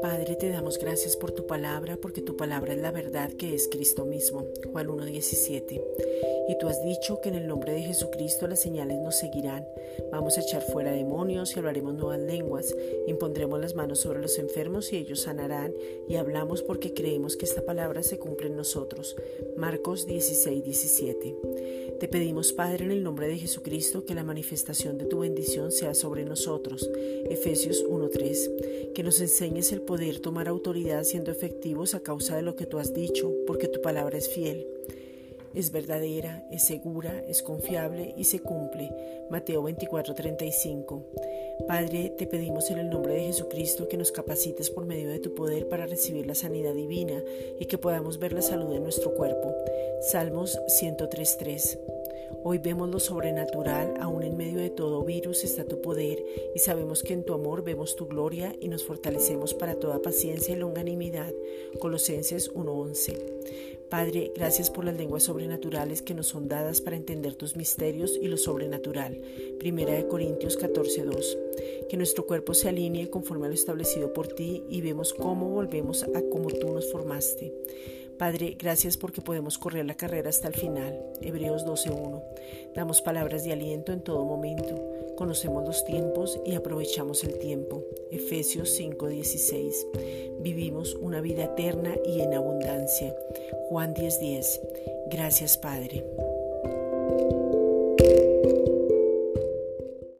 Padre, te damos gracias por tu palabra, porque tu palabra es la verdad que es Cristo mismo. Juan 1.17. Y tú has dicho que en el nombre de Jesucristo las señales nos seguirán. Vamos a echar fuera demonios y hablaremos nuevas lenguas. Impondremos las manos sobre los enfermos y ellos sanarán. Y hablamos porque creemos que esta palabra se cumple en nosotros. Marcos 16.17. Te pedimos, Padre, en el nombre de Jesucristo, que la manifestación de tu bendición sea sobre nosotros. Efesios 1.3. Que nos enseñes el poder tomar autoridad siendo efectivos a causa de lo que tú has dicho, porque tu palabra es fiel. Es verdadera, es segura, es confiable y se cumple. Mateo 24:35. Padre, te pedimos en el nombre de Jesucristo que nos capacites por medio de tu poder para recibir la sanidad divina y que podamos ver la salud de nuestro cuerpo. Salmos 103:3. Hoy vemos lo sobrenatural, aún en medio de todo virus está tu poder y sabemos que en tu amor vemos tu gloria y nos fortalecemos para toda paciencia y longanimidad. Colosenses 1:11. Padre, gracias por las lenguas sobrenaturales que nos son dadas para entender tus misterios y lo sobrenatural. Primera de Corintios 14:2. Que nuestro cuerpo se alinee conforme a lo establecido por ti y vemos cómo volvemos a como tú nos formaste. Padre, gracias porque podemos correr la carrera hasta el final. Hebreos 12.1. Damos palabras de aliento en todo momento. Conocemos los tiempos y aprovechamos el tiempo. Efesios 5.16. Vivimos una vida eterna y en abundancia. Juan 10.10. Gracias Padre.